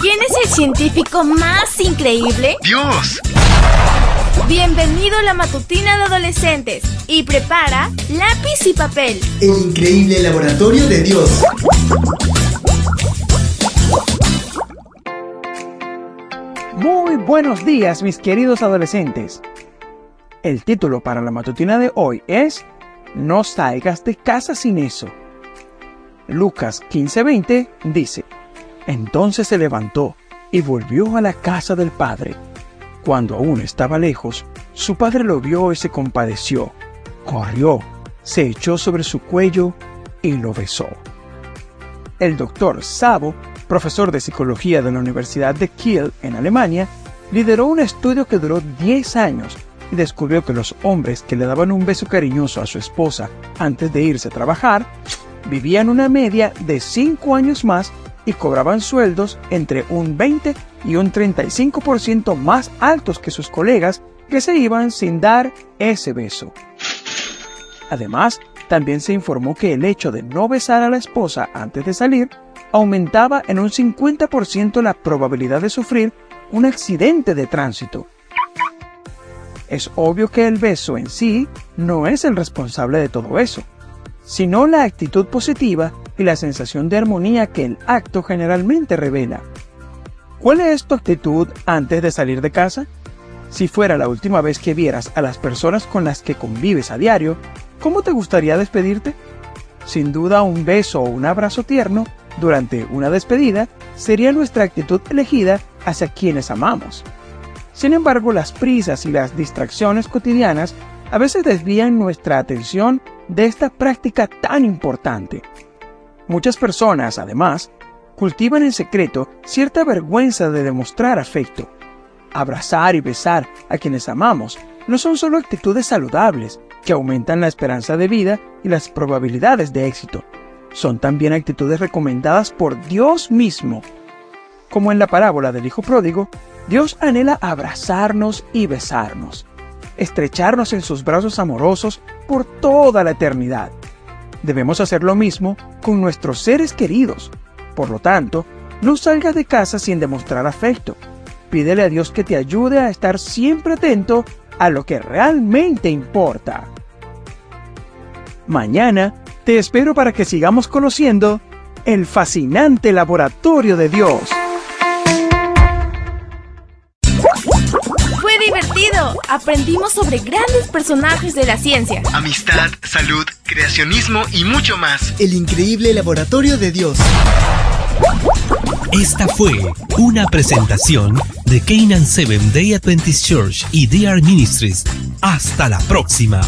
¿Quién es el científico más increíble? ¡Dios! Bienvenido a la matutina de adolescentes y prepara lápiz y papel. El increíble laboratorio de Dios. Muy buenos días, mis queridos adolescentes. El título para la matutina de hoy es No salgas de casa sin eso. Lucas 15:20 dice, Entonces se levantó y volvió a la casa del padre. Cuando aún estaba lejos, su padre lo vio y se compadeció. Corrió, se echó sobre su cuello y lo besó. El doctor Sabo, profesor de psicología de la Universidad de Kiel en Alemania, lideró un estudio que duró 10 años y descubrió que los hombres que le daban un beso cariñoso a su esposa antes de irse a trabajar vivían una media de 5 años más y cobraban sueldos entre un 20 y un 35% más altos que sus colegas que se iban sin dar ese beso. Además, también se informó que el hecho de no besar a la esposa antes de salir aumentaba en un 50% la probabilidad de sufrir un accidente de tránsito. Es obvio que el beso en sí no es el responsable de todo eso, sino la actitud positiva y la sensación de armonía que el acto generalmente revela. ¿Cuál es tu actitud antes de salir de casa? Si fuera la última vez que vieras a las personas con las que convives a diario, ¿cómo te gustaría despedirte? Sin duda un beso o un abrazo tierno durante una despedida sería nuestra actitud elegida hacia quienes amamos. Sin embargo, las prisas y las distracciones cotidianas a veces desvían nuestra atención de esta práctica tan importante. Muchas personas, además, cultivan en secreto cierta vergüenza de demostrar afecto. Abrazar y besar a quienes amamos no son solo actitudes saludables que aumentan la esperanza de vida y las probabilidades de éxito, son también actitudes recomendadas por Dios mismo. Como en la parábola del Hijo Pródigo, Dios anhela abrazarnos y besarnos, estrecharnos en sus brazos amorosos por toda la eternidad. Debemos hacer lo mismo con nuestros seres queridos. Por lo tanto, no salgas de casa sin demostrar afecto. Pídele a Dios que te ayude a estar siempre atento a lo que realmente importa. Mañana te espero para que sigamos conociendo el fascinante laboratorio de Dios. Fue divertido. Aprendimos sobre grandes personajes de la ciencia. Amistad, salud, creacionismo y mucho más. El increíble laboratorio de Dios. Esta fue una presentación de Canaan Seven Day Adventist Church y DR Ministries. Hasta la próxima.